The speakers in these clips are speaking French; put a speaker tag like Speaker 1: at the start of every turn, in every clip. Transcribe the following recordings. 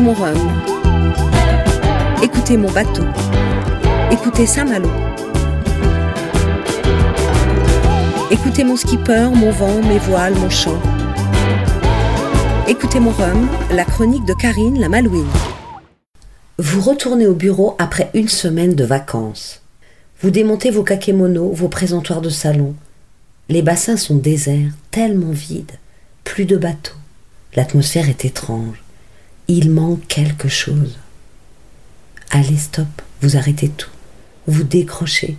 Speaker 1: Écoutez mon rhum. Écoutez mon bateau. Écoutez Saint-Malo. Écoutez mon skipper, mon vent, mes voiles, mon chant. Écoutez mon rhum, la chronique de Karine la Malouine.
Speaker 2: Vous retournez au bureau après une semaine de vacances. Vous démontez vos kakémonos, vos présentoirs de salon. Les bassins sont déserts, tellement vides. Plus de bateaux. L'atmosphère est étrange. Il manque quelque chose. Allez, stop, vous arrêtez tout. Vous décrochez.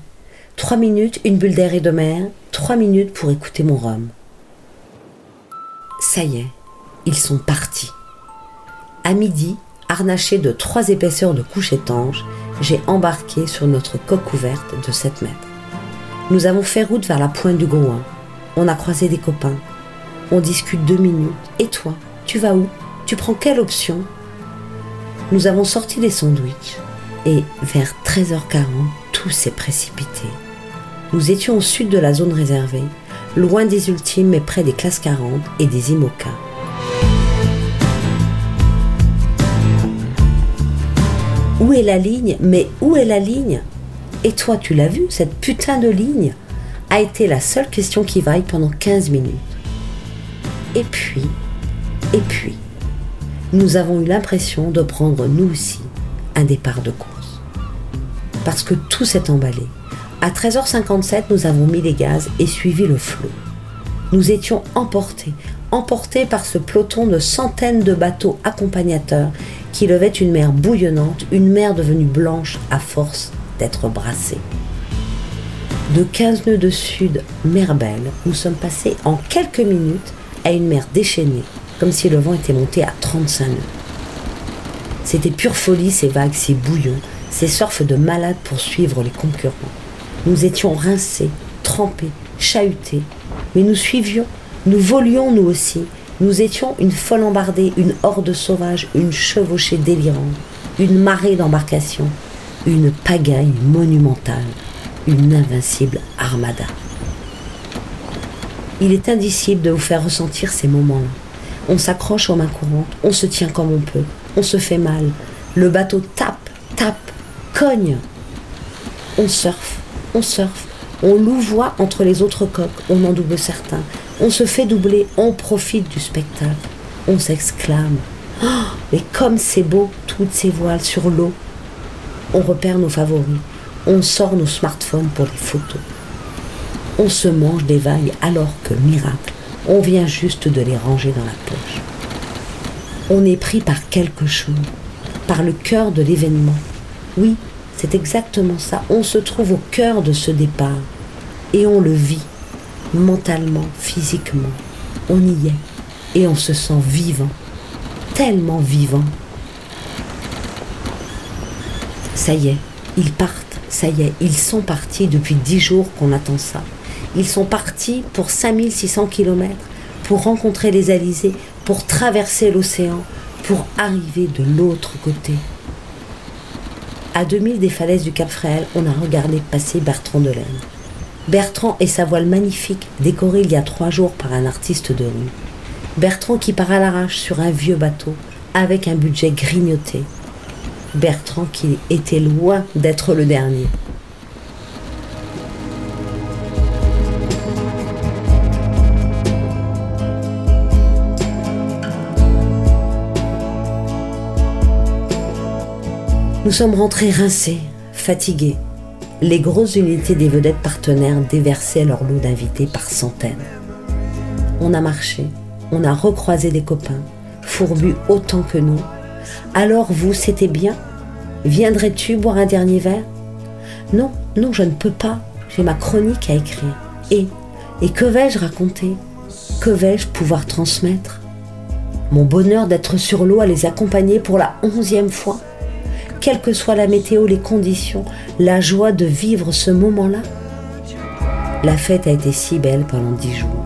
Speaker 2: Trois minutes, une bulle d'air et de mer. Trois minutes pour écouter mon rhum. Ça y est, ils sont partis. À midi, harnaché de trois épaisseurs de couche étanche, j'ai embarqué sur notre coque couverte de 7 mètres. Nous avons fait route vers la pointe du Grouin. On a croisé des copains. On discute deux minutes. Et toi, tu vas où? Tu prends quelle option? Nous avons sorti les sandwichs et vers 13h40, tout s'est précipité. Nous étions au sud de la zone réservée, loin des ultimes mais près des classes 40 et des IMOCA. Où est la ligne? Mais où est la ligne? Et toi, tu l'as vu, cette putain de ligne? A été la seule question qui vaille pendant 15 minutes. Et puis, et puis, nous avons eu l'impression de prendre nous aussi un départ de course. Parce que tout s'est emballé. À 13h57, nous avons mis les gaz et suivi le flot. Nous étions emportés, emportés par ce peloton de centaines de bateaux accompagnateurs qui levait une mer bouillonnante, une mer devenue blanche à force d'être brassée. De 15 nœuds de sud, mer belle, nous sommes passés en quelques minutes à une mer déchaînée, comme si le vent était monté à 35 nœuds. C'était pure folie ces vagues, ces bouillons, ces surfs de malades pour suivre les concurrents. Nous étions rincés, trempés, chahutés, mais nous suivions, nous volions nous aussi, nous étions une folle embardée, une horde sauvage, une chevauchée délirante, une marée d'embarcations, une pagaille monumentale, une invincible armada. Il est indicible de vous faire ressentir ces moments-là. On s'accroche aux mains courantes, on se tient comme on peut, on se fait mal. Le bateau tape, tape, cogne. On surfe, on surfe, on louvoie entre les autres coques, on en double certains, on se fait doubler, on profite du spectacle. On s'exclame. Oh, mais comme c'est beau, toutes ces voiles sur l'eau. On repère nos favoris. On sort nos smartphones pour les photos. On se mange des vagues alors que, miracle, on vient juste de les ranger dans la poche. On est pris par quelque chose, par le cœur de l'événement. Oui, c'est exactement ça. On se trouve au cœur de ce départ et on le vit mentalement, physiquement. On y est et on se sent vivant, tellement vivant. Ça y est, ils partent, ça y est, ils sont partis depuis dix jours qu'on attend ça. Ils sont partis pour 5600 km, pour rencontrer les Alizés, pour traverser l'océan, pour arriver de l'autre côté. À 2000 des falaises du Cap Fréhel, on a regardé passer Bertrand Delaine. Bertrand et sa voile magnifique, décorée il y a trois jours par un artiste de rue. Bertrand qui part à l'arrache sur un vieux bateau, avec un budget grignoté. Bertrand qui était loin d'être le dernier. Nous sommes rentrés rincés, fatigués, les grosses unités des vedettes partenaires déversaient leur lot d'invités par centaines. On a marché, on a recroisé des copains, fourbus autant que nous. Alors vous, c'était bien? Viendrais-tu boire un dernier verre? Non, non, je ne peux pas. J'ai ma chronique à écrire. Et, et que vais-je raconter? Que vais-je pouvoir transmettre? Mon bonheur d'être sur l'eau à les accompagner pour la onzième fois? Quelle que soit la météo, les conditions, la joie de vivre ce moment-là. La fête a été si belle pendant dix jours.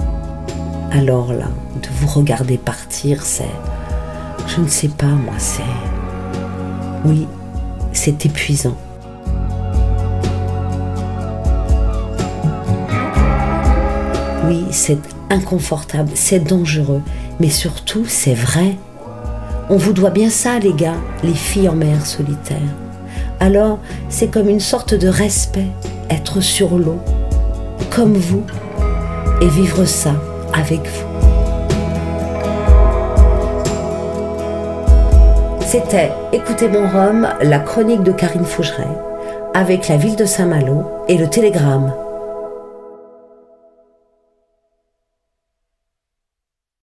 Speaker 2: Alors là, de vous regarder partir, c'est... Je ne sais pas, moi, c'est... Oui, c'est épuisant. Oui, c'est inconfortable, c'est dangereux, mais surtout, c'est vrai. On vous doit bien ça, les gars, les filles en mer solitaire. Alors, c'est comme une sorte de respect, être sur l'eau, comme vous, et vivre ça avec vous. C'était Écoutez mon Rhum, la chronique de Karine Fougeret, avec la ville de Saint-Malo et le Télégramme